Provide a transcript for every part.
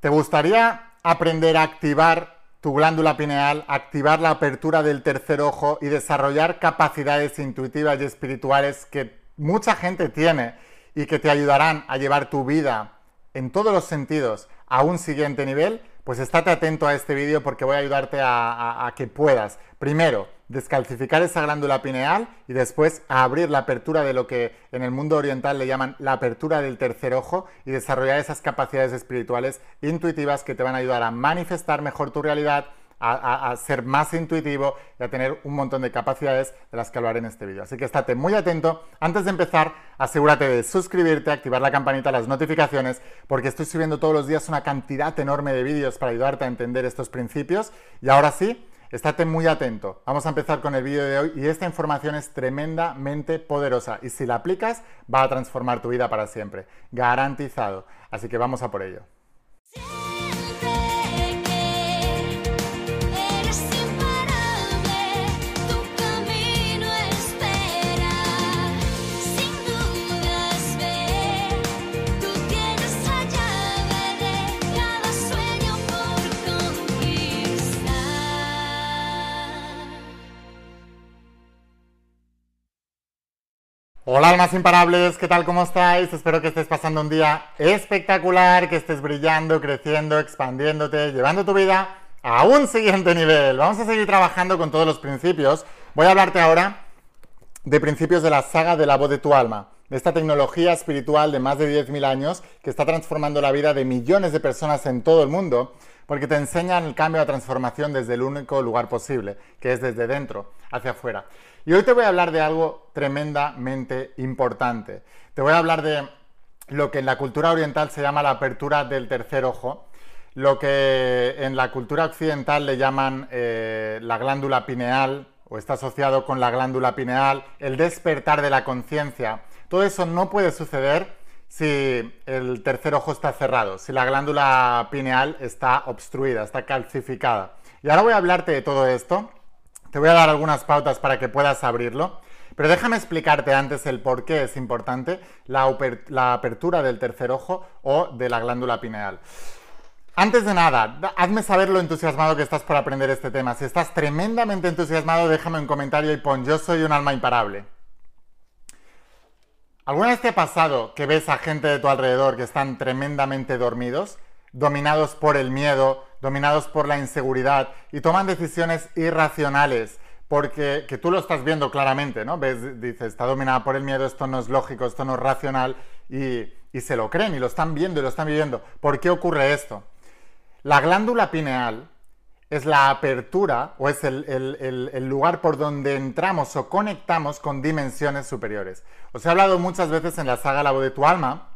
¿Te gustaría aprender a activar tu glándula pineal, activar la apertura del tercer ojo y desarrollar capacidades intuitivas y espirituales que mucha gente tiene y que te ayudarán a llevar tu vida en todos los sentidos a un siguiente nivel? Pues estate atento a este vídeo porque voy a ayudarte a, a que puedas, primero, descalcificar esa glándula pineal y después abrir la apertura de lo que en el mundo oriental le llaman la apertura del tercer ojo y desarrollar esas capacidades espirituales intuitivas que te van a ayudar a manifestar mejor tu realidad, a, ser más intuitivo y a tener un montón de capacidades de las que hablaré en este vídeo. Así que estate muy atento. Antes de empezar, asegúrate de suscribirte, activar la campanita, las notificaciones, porque estoy subiendo todos los días una cantidad enorme de vídeos para ayudarte a entender estos principios. Y ahora sí, Estate muy atento. Vamos a empezar con el vídeo de hoy y esta información es tremendamente poderosa y si la aplicas va a transformar tu vida para siempre. Garantizado. Así que vamos a por ello. Hola almas imparables, ¿qué tal? ¿Cómo estáis? Espero que estés pasando un día espectacular, que estés brillando, creciendo, expandiéndote, llevando tu vida a un siguiente nivel. Vamos a seguir trabajando con todos los principios. Voy a hablarte ahora de principios de la saga de la voz de tu alma, de esta tecnología espiritual de más de 10.000 años que está transformando la vida de millones de personas en todo el mundo, porque te enseñan el cambio, la transformación desde el único lugar posible, que es desde dentro hacia afuera. Y hoy te voy a hablar de algo tremendamente importante. Te voy a hablar de lo que en la cultura oriental se llama la apertura del tercer ojo, lo que en la cultura occidental le llaman eh, la glándula pineal o está asociado con la glándula pineal, el despertar de la conciencia. Todo eso no puede suceder si el tercer ojo está cerrado, si la glándula pineal está obstruida, está calcificada. Y ahora voy a hablarte de todo esto te voy a dar algunas pautas para que puedas abrirlo, pero déjame explicarte antes el por qué es importante la, apertura del tercer ojo o de la glándula pineal. Antes de nada, hazme saber lo entusiasmado que estás por aprender este tema. Si estás tremendamente entusiasmado, déjame un comentario y pon yo soy un alma imparable. ¿Alguna vez te ha pasado que ves a gente de tu alrededor que están tremendamente dormidos, dominados por el miedo, dominados por la inseguridad y toman decisiones irracionales porque que tú lo estás viendo claramente, ¿no? Ves, dices, está dominada por el miedo, esto no es lógico, esto no es racional y, se lo creen y lo están viendo y lo están viviendo. ¿Por qué ocurre esto? La glándula pineal es la apertura o es el, el, lugar por donde entramos o conectamos con dimensiones superiores. Os he hablado muchas veces en la saga La voz de tu alma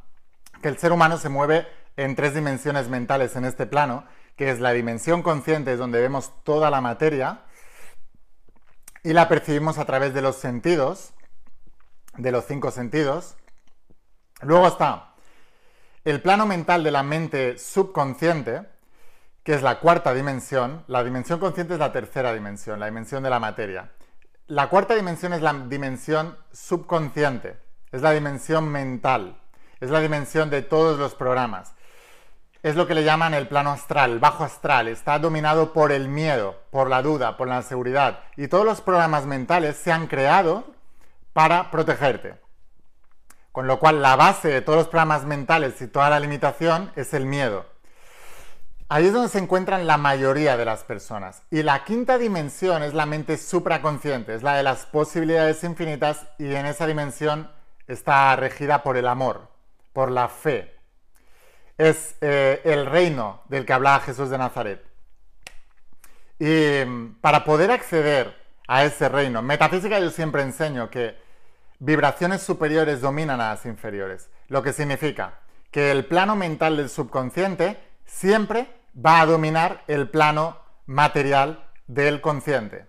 que el ser humano se mueve en tres dimensiones mentales en este plano que es la dimensión consciente, es donde vemos toda la materia, y la percibimos a través de los sentidos, de los cinco sentidos. Luego está el plano mental de la mente subconsciente, que es la cuarta dimensión. La dimensión consciente es la tercera dimensión, la dimensión de la materia. La cuarta dimensión es la dimensión subconsciente, es la dimensión mental, es la dimensión de todos los programas es lo que le llaman el plano astral, bajo astral. Está dominado por el miedo, por la duda, por la inseguridad. Y todos los programas mentales se han creado para protegerte. Con lo cual la base de todos los programas mentales y toda la limitación es el miedo. Ahí es donde se encuentran la mayoría de las personas. Y la quinta dimensión es la mente supraconsciente, es la de las posibilidades infinitas y en esa dimensión está regida por el amor, por la fe, es eh, el reino del que hablaba Jesús de Nazaret. Y mm, para poder acceder a ese reino, metafísica yo siempre enseño que vibraciones superiores dominan a las inferiores, lo que significa que el plano mental del subconsciente siempre va a dominar el plano material del consciente.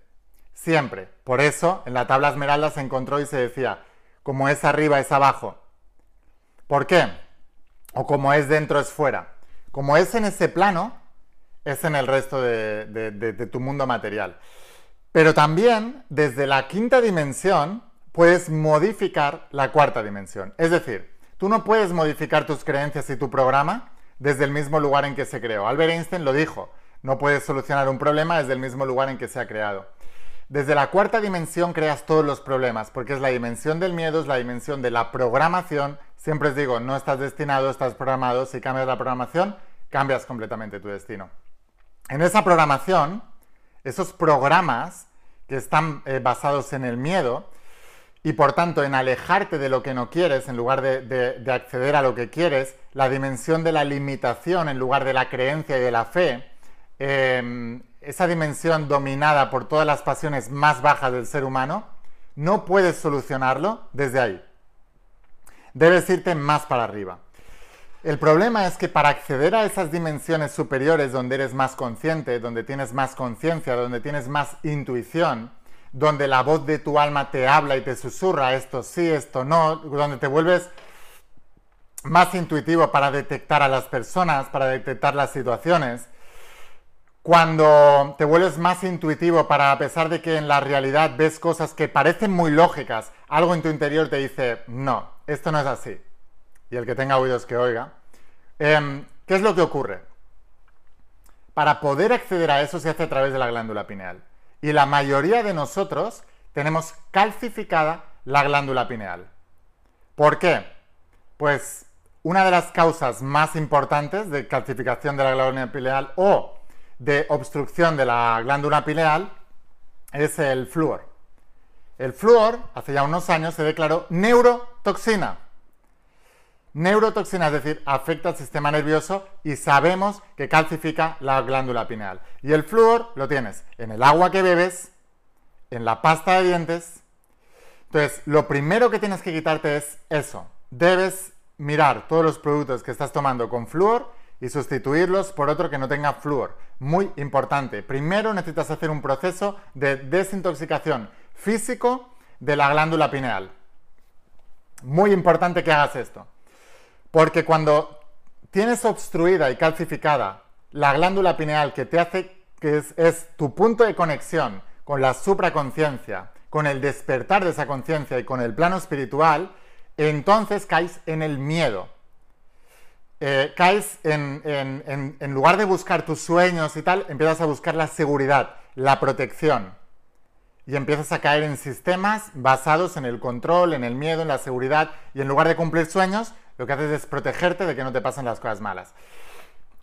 Siempre. Por eso en la tabla esmeralda se encontró y se decía, como es arriba es abajo. ¿Por qué? O como es dentro es fuera. Como es en ese plano, es en el resto de, tu mundo material. Pero también desde la quinta dimensión puedes modificar la cuarta dimensión. Es decir, tú no puedes modificar tus creencias y tu programa desde el mismo lugar en que se creó. Albert Einstein lo dijo, no puedes solucionar un problema desde el mismo lugar en que se ha creado. Desde la cuarta dimensión creas todos los problemas, porque es la dimensión del miedo, es la dimensión de la programación. Siempre os digo, no estás destinado, estás programado. Si cambias la programación, cambias completamente tu destino. En esa programación, esos programas que están eh, basados en el miedo y por tanto en alejarte de lo que no quieres en lugar de, acceder a lo que quieres, la dimensión de la limitación en lugar de la creencia y de la fe, em, esa dimensión dominada por todas las pasiones más bajas del ser humano, no puedes solucionarlo desde ahí. Debes irte más para arriba. El problema es que para acceder a esas dimensiones superiores donde eres más consciente, donde tienes más conciencia, donde tienes más intuición, donde la voz de tu alma te habla y te susurra esto sí, esto no, donde te vuelves más intuitivo para detectar a las personas, para detectar las situaciones, cuando te vuelves más intuitivo para, a pesar de que en la realidad ves cosas que parecen muy lógicas, algo en tu interior te dice, no, esto no es así y el que tenga oídos que oiga, em, ¿qué es lo que ocurre? Para poder acceder a eso se hace a través de la glándula pineal. Y la mayoría de nosotros tenemos calcificada la glándula pineal. ¿Por qué? Pues una de las causas más importantes de calcificación de la glándula pineal o de obstrucción de la glándula pineal es el flúor. El flúor, hace ya unos años, se declaró neurotoxina neurotoxina, es decir, afecta al sistema nervioso y sabemos que calcifica la glándula pineal. Y el flúor lo tienes en el agua que bebes, en la pasta de dientes. Entonces, lo primero que tienes que quitarte es eso. Debes mirar todos los productos que estás tomando con flúor y sustituirlos por otro que no tenga flúor. Muy importante. Primero necesitas hacer un proceso de desintoxicación físico de la glándula pineal. Muy importante que hagas esto. Porque cuando tienes obstruida y calcificada la glándula pineal que te hace, que es, tu punto de conexión con la supraconciencia, con el despertar de esa conciencia y con el plano espiritual, entonces caes en el miedo. Eh, caes en, en lugar de buscar tus sueños y tal, empiezas a buscar la seguridad, la protección. Y empiezas a caer en sistemas basados en el control, en el miedo, en la seguridad, y en lugar de cumplir sueños, lo que haces es protegerte de que no te pasen las cosas malas.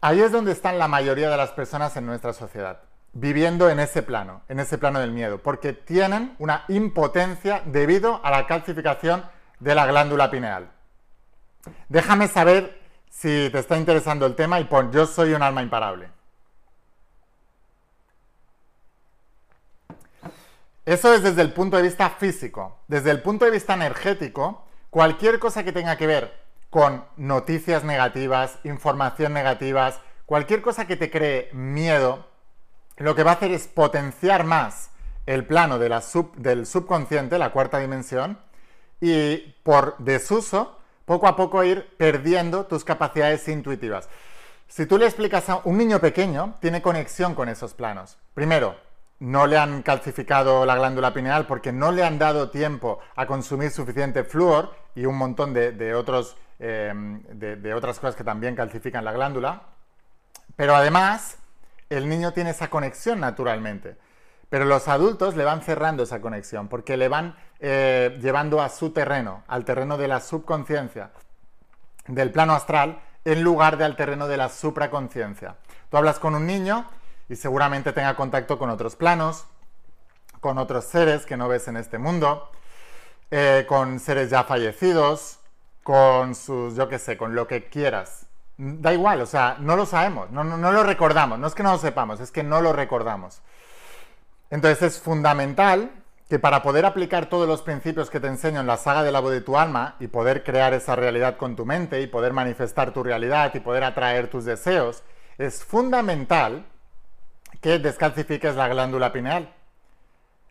Ahí es donde están la mayoría de las personas en nuestra sociedad, viviendo en ese plano, en ese plano del miedo, porque tienen una impotencia debido a la calcificación de la glándula pineal. Déjame saber si te está interesando el tema y pon yo soy un alma imparable. Eso es desde el punto de vista físico. Desde el punto de vista energético, cualquier cosa que tenga que ver con noticias negativas, información negativas, cualquier cosa que te cree miedo, lo que va a hacer es potenciar más el plano de la del subconsciente, la cuarta dimensión, y por desuso, poco a poco ir perdiendo tus capacidades intuitivas. Si tú le explicas a un niño pequeño, tiene conexión con esos planos. Primero, no le han calcificado la glándula pineal porque no le han dado tiempo a consumir suficiente flúor y un montón de otros Em, de, otras cosas que también calcifican la glándula. Pero además, el niño tiene esa conexión naturalmente. Pero los adultos le van cerrando esa conexión porque le van eh, llevando a su terreno, al terreno de la subconsciencia, del plano astral, en lugar de al terreno de la supraconciencia. Tú hablas con un niño y seguramente tenga contacto con otros planos, con otros seres que no ves en este mundo, eh, con seres ya fallecidos, con sus, yo qué sé, con lo que quieras. Da igual, o sea, no lo sabemos, no, no, lo recordamos, no es que no lo sepamos, es que no lo recordamos. Entonces es fundamental que para poder aplicar todos los principios que te enseño en la saga del voz de tu alma y poder crear esa realidad con tu mente y poder manifestar tu realidad y poder atraer tus deseos, es fundamental que descalcifiques la glándula pineal.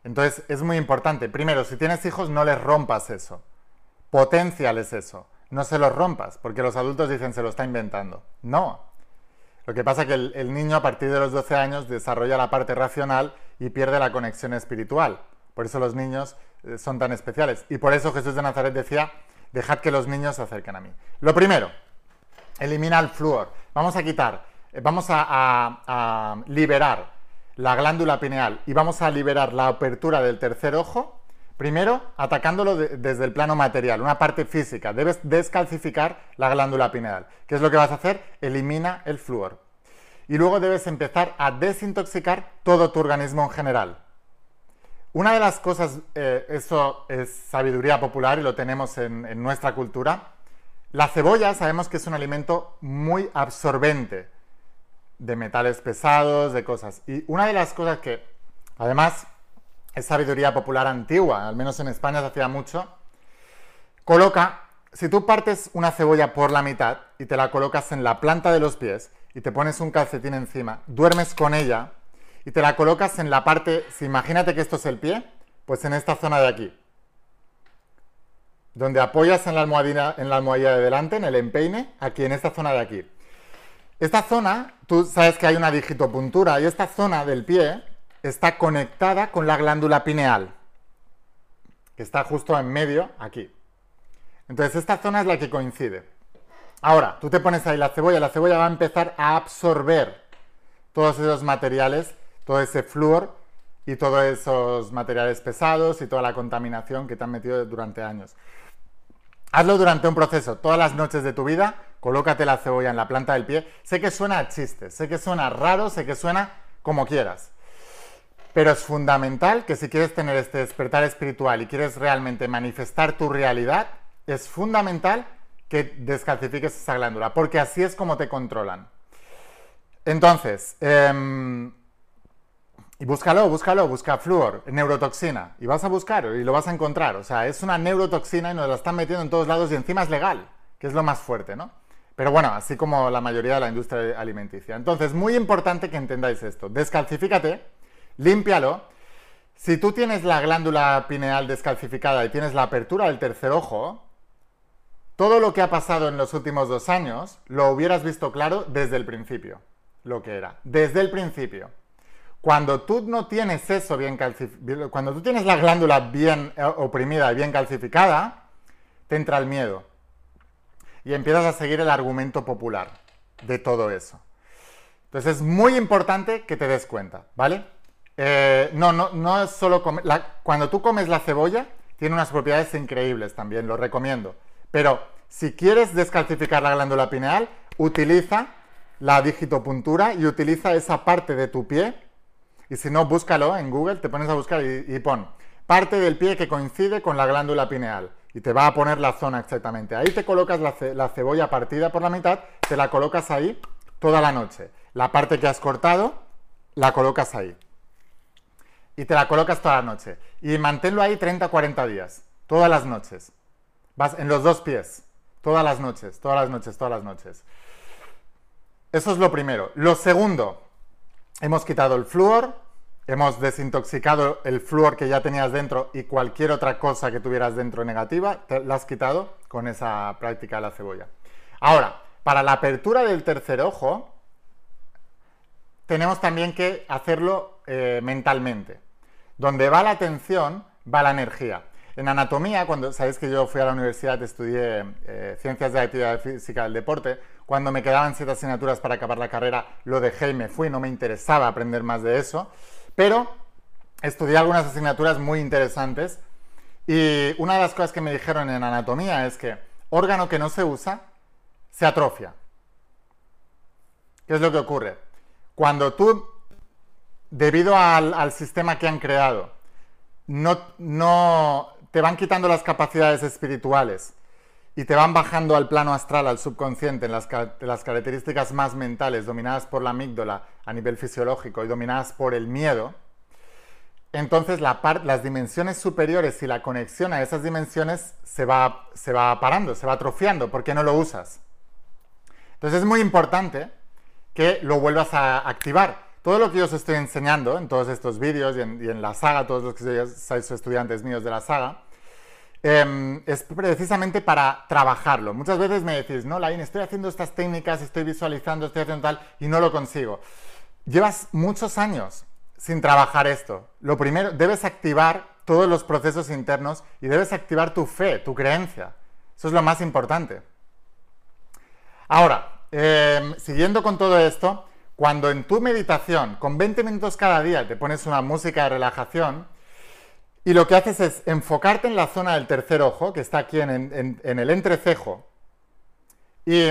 Entonces es muy importante. Primero, si tienes hijos, no les rompas eso. Potenciales eso. No se lo rompas, porque los adultos dicen se lo está inventando. No. Lo que pasa es que el, niño a partir de los 12 años desarrolla la parte racional y pierde la conexión espiritual. Por eso los niños eh, son tan especiales. Y por eso Jesús de Nazaret decía, dejad que los niños se acerquen a mí. Lo primero, elimina el flúor. vamos a quitar, eh, vamos a, liberar la glándula pineal y vamos a liberar la apertura del tercer ojo, primero atacándolo desde el plano material, una parte física. Debes descalcificar la glándula pineal. ¿Qué es lo que vas a hacer? Elimina el flúor. Y luego debes empezar a desintoxicar todo tu organismo en general. Una de las cosas, eh, eso es sabiduría popular y lo tenemos en nuestra cultura, la cebolla sabemos que es un alimento muy absorbente de metales pesados, de cosas. Y una de las cosas que, además, es sabiduría popular antigua, al menos en España se hacía mucho, coloca, si tú partes una cebolla por la mitad y te la colocas en la planta de los pies y te pones un calcetín encima, duermes con ella y te la colocas en la parte, si imagínate que esto es el pie, pues en esta zona de aquí donde apoyas en la, almohadilla, en la almohadilla de delante, en el empeine, aquí en esta zona de aquí. Esta zona, tú sabes que hay una digitopuntura y esta zona del pie está conectada con la glándula pineal, que está justo en medio, aquí. Entonces esta zona es la que coincide. Ahora, tú te pones ahí la cebolla, la cebolla va a empezar a absorber todos esos materiales, todo ese flúor y todos esos materiales pesados y toda la contaminación que te han metido durante años. Hazlo durante un proceso, todas las noches de tu vida, colócate la cebolla en la planta del pie. Sé que suena a chiste, sé que suena raro, sé que suena como quieras. Pero es fundamental que si quieres tener este despertar espiritual y quieres realmente manifestar tu realidad, es fundamental que descalcifiques esa glándula, porque así es como te controlan. Entonces, em, y búscalo, búscalo, busca flúor, neurotoxina. Y vas a buscar y lo vas a encontrar. O sea, es una neurotoxina y nos la están metiendo en todos lados y encima es legal, que es lo más fuerte, ¿no? Pero bueno, así como la mayoría de la industria alimenticia. Entonces, muy importante que entendáis esto. Descalcifícate, límpialo. Si tú tienes la glándula pineal descalcificada y tienes la apertura del tercer ojo, todo lo que ha pasado en los últimos dos años lo hubieras visto claro desde el principio, lo que era. Desde el principio. Cuando tú no tienes eso bien calcificado, cuando tú tienes la glándula bien eh, oprimida y bien calcificada, te entra el miedo. Y empiezas a seguir el argumento popular de todo eso. Entonces es muy importante que te des cuenta, ¿vale? Eh, no, no, no es solo comer. cuando tú comes la cebolla, tiene unas propiedades increíbles también, lo recomiendo. Pero si quieres descalcificar la glándula pineal, utiliza la digitopuntura y utiliza esa parte de tu pie y si no, búscalo en Google, te pones a buscar y, pon parte del pie que coincide con la glándula pineal. Y te va a poner la zona exactamente. Ahí te colocas la, cebolla partida por la mitad, te la colocas ahí toda la noche. La parte que has cortado, la colocas ahí. Y te la colocas toda la noche. Y manténlo ahí 30-40 días. Todas las noches. Vas en los dos pies. Todas las noches, todas las noches, todas las noches. Eso es lo primero. Lo segundo, hemos quitado el flúor, hemos desintoxicado el flúor que ya tenías dentro y cualquier otra cosa que tuvieras dentro negativa, la has quitado con esa práctica de la cebolla. Ahora, para la apertura del tercer ojo, tenemos también que hacerlo eh, mentalmente. Donde va la atención, va la energía. En anatomía, cuando sabéis que yo fui a la universidad, estudié eh, ciencias de la actividad física del deporte, cuando me quedaban siete asignaturas para acabar la carrera, lo dejé y me fui, no me interesaba aprender más de eso, pero estudié algunas asignaturas muy interesantes y una de las cosas que me dijeron en anatomía es que órgano que no se usa se atrofia. ¿Qué es lo que ocurre? Cuando tú, debido al, sistema que han creado, no, no, te van quitando las capacidades espirituales y te van bajando al plano astral, al subconsciente, en las, características más mentales, dominadas por la amígdala a nivel fisiológico y dominadas por el miedo, entonces las dimensiones superiores y la conexión a esas dimensiones se va, se va parando, se va atrofiando, porque no lo usas. Entonces es muy importante que lo vuelvas a activar. Todo lo que yo os estoy enseñando en todos estos vídeos y en, la saga, todos los que sois estudiantes míos de la saga, em, es precisamente para trabajarlo. Muchas veces me decís, no, Lain, estoy haciendo estas técnicas, estoy visualizando, estoy haciendo tal, y no lo consigo. Llevas muchos años sin trabajar esto. Lo primero, debes activar todos los procesos internos y debes activar tu fe, tu creencia. Eso es lo más importante. Ahora, em, siguiendo con todo esto, cuando en tu meditación, con 20 minutos cada día, te pones una música de relajación y lo que haces es enfocarte en la zona del tercer ojo, que está aquí en, el entrecejo, y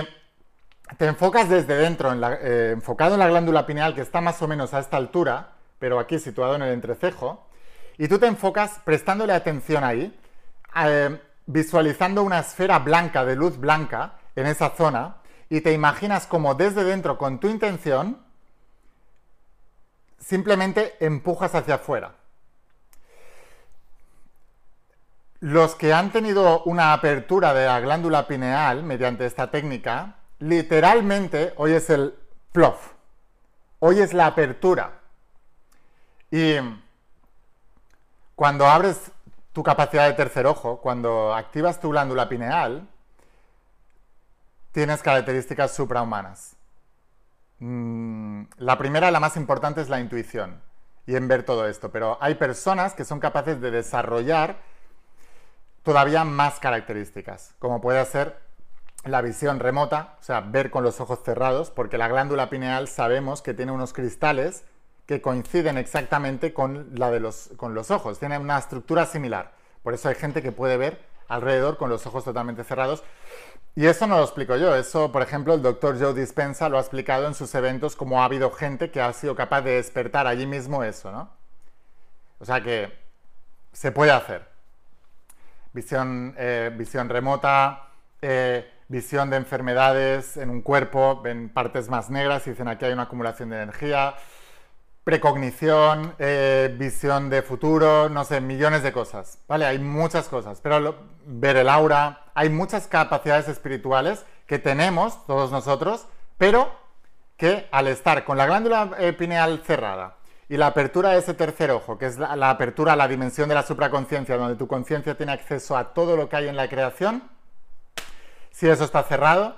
te enfocas desde dentro, eh, enfocado en la glándula pineal, que está más o menos a esta altura, pero aquí situado en el entrecejo, y tú te enfocas prestándole atención ahí, eh, visualizando una esfera blanca, de luz blanca, en esa zona, y te imaginas como desde dentro, con tu intención, simplemente empujas hacia afuera. Los que han tenido una apertura de la glándula pineal mediante esta técnica, literalmente hoy es el plof, hoy es la apertura. Y cuando abres tu capacidad de tercer ojo, cuando activas tu glándula pineal, tienes características suprahumanas. Mm, la primera, la más importante, es la intuición y en ver todo esto, pero hay personas que son capaces de desarrollar todavía más características, como puede ser la visión remota, o sea, ver con los ojos cerrados, porque la glándula pineal sabemos que tiene unos cristales que coinciden exactamente con la de los, con los ojos, tiene una estructura similar. Por eso hay gente que puede ver alrededor con los ojos totalmente cerrados. Y eso no lo explico yo, eso, por ejemplo, el doctor Joe Dispensa lo ha explicado en sus eventos, como ha habido gente que ha sido capaz de despertar allí mismo eso, ¿no? O sea que se puede hacer visión, eh, visión remota, eh, visión de enfermedades en un cuerpo, ven partes más negras y dicen aquí hay una acumulación de energía, precognición, eh, visión de futuro, no sé, millones de cosas, ¿vale? Hay muchas cosas, pero ver el aura, hay muchas capacidades espirituales que tenemos todos nosotros, pero que al estar con la glándula pineal cerrada, y la apertura de ese tercer ojo, que es la, apertura a la dimensión de la supraconciencia, donde tu conciencia tiene acceso a todo lo que hay en la creación, si eso está cerrado,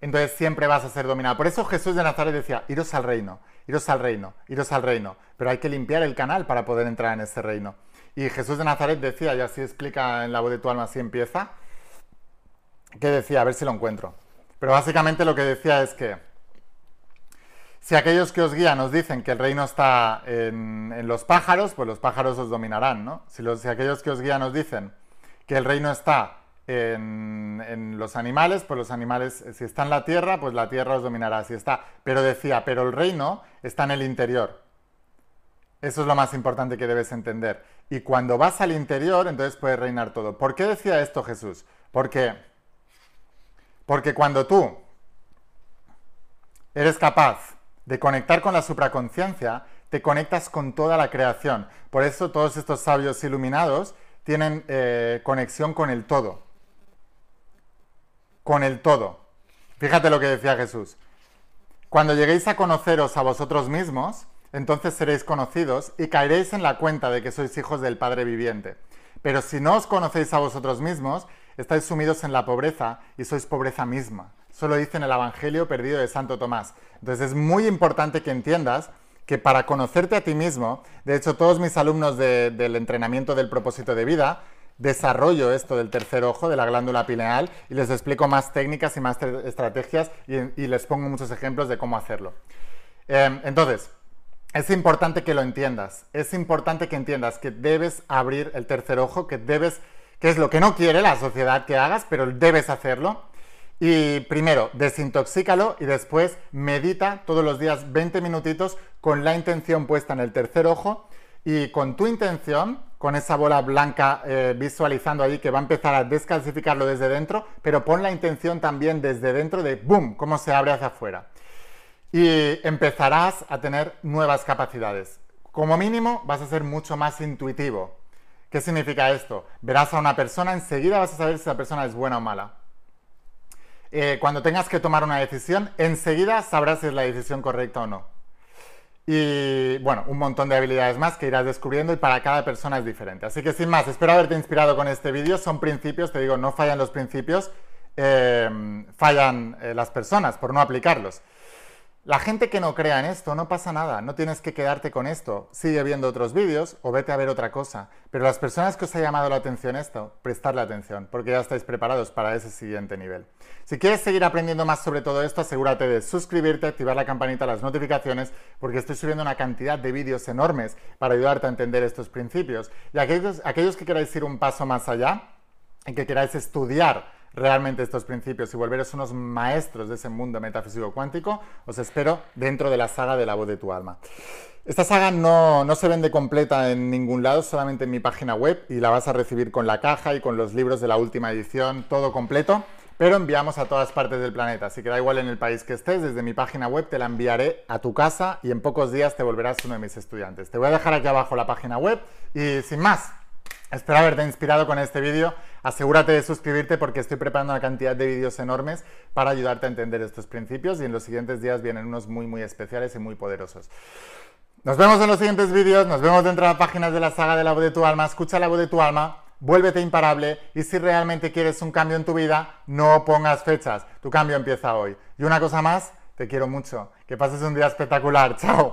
entonces siempre vas a ser dominado. Por eso Jesús de Nazaret decía, iros al reino, iros al reino, iros al reino. Pero hay que limpiar el canal para poder entrar en ese reino. Y Jesús de Nazaret decía, y así explica en la voz de tu alma, así empieza, que decía, a ver si lo encuentro. Pero básicamente lo que decía es que si aquellos que os guían os dicen que el reino está en, los pájaros, pues los pájaros os dominarán, ¿no? Si, aquellos que os guían os dicen que el reino está en, los animales, pues los animales, si está en la tierra, pues la tierra os dominará. Si está, pero decía, pero el reino está en el interior. Eso es lo más importante que debes entender. Y cuando vas al interior, entonces puedes reinar todo. ¿Por qué decía esto Jesús? Porque, porque cuando tú eres capaz de conectar con la supraconciencia, te conectas con toda la creación. Por eso todos estos sabios iluminados tienen eh, conexión con el todo. Con el todo. Fíjate lo que decía Jesús. Cuando lleguéis a conoceros a vosotros mismos, entonces seréis conocidos y caeréis en la cuenta de que sois hijos del Padre viviente. Pero si no os conocéis a vosotros mismos, estáis sumidos en la pobreza y sois pobreza misma. Solo dice en el Evangelio perdido de Santo Tomás. Entonces es muy importante que entiendas que para conocerte a ti mismo, de hecho todos mis alumnos del entrenamiento del propósito de vida, desarrollo esto del tercer ojo, de la glándula pineal, y les explico más técnicas y más estrategias y, les pongo muchos ejemplos de cómo hacerlo. Em, entonces, es importante que lo entiendas, es importante que entiendas que debes abrir el tercer ojo, que debes, que es lo que no quiere la sociedad que hagas, pero debes hacerlo y primero, desintoxícalo y después medita todos los días 20 minutitos con la intención puesta en el tercer ojo y con tu intención, con esa bola blanca eh, visualizando ahí que va a empezar a descalcificarlo desde dentro, pero pon la intención también desde dentro de ¡boom! cómo se abre hacia afuera. Y empezarás a tener nuevas capacidades. Como mínimo vas a ser mucho más intuitivo. ¿Qué significa esto? Verás a una persona, enseguida vas a saber si esa persona es buena o mala eh, cuando tengas que tomar una decisión, enseguida sabrás si es la decisión correcta o no. Y bueno, un montón de habilidades más que irás descubriendo y para cada persona es diferente. Así que sin más, espero haberte inspirado con este vídeo. Son principios, te digo, no fallan los principios, eh, fallan eh, las personas por no aplicarlos. La gente que no crea en esto, no pasa nada, no tienes que quedarte con esto. Sigue viendo otros vídeos o vete a ver otra cosa. Pero las personas que os ha llamado la atención esto, prestarle atención, porque ya estáis preparados para ese siguiente nivel. Si quieres seguir aprendiendo más sobre todo esto, asegúrate de suscribirte, activar la campanita, las notificaciones, porque estoy subiendo una cantidad de vídeos enormes para ayudarte a entender estos principios. Y aquellos, aquellos que queráis ir un paso más allá y que queráis estudiar realmente estos principios y volveros unos maestros de ese mundo metafísico cuántico, os espero dentro de la saga de la voz de tu alma. Esta saga no, no, se vende completa en ningún lado, solamente en mi página web y la vas a recibir con la caja y con los libros de la última edición, todo completo, pero enviamos a todas partes del planeta, así que da igual en el país que estés, desde mi página web te la enviaré a tu casa y en pocos días te volverás uno de mis estudiantes. Te voy a dejar aquí abajo la página web y sin más, Espero haberte inspirado con este vídeo. Asegúrate de suscribirte porque estoy preparando una cantidad de vídeos enormes para ayudarte a entender estos principios y en los siguientes días vienen unos muy muy especiales y muy poderosos. Nos vemos en los siguientes vídeos, nos vemos dentro de las páginas de la saga de la voz de tu alma. Escucha la voz de tu alma, vuélvete imparable y si realmente quieres un cambio en tu vida, no pongas fechas. Tu cambio empieza hoy. Y una cosa más, te quiero mucho. Que pases un día espectacular. Chao.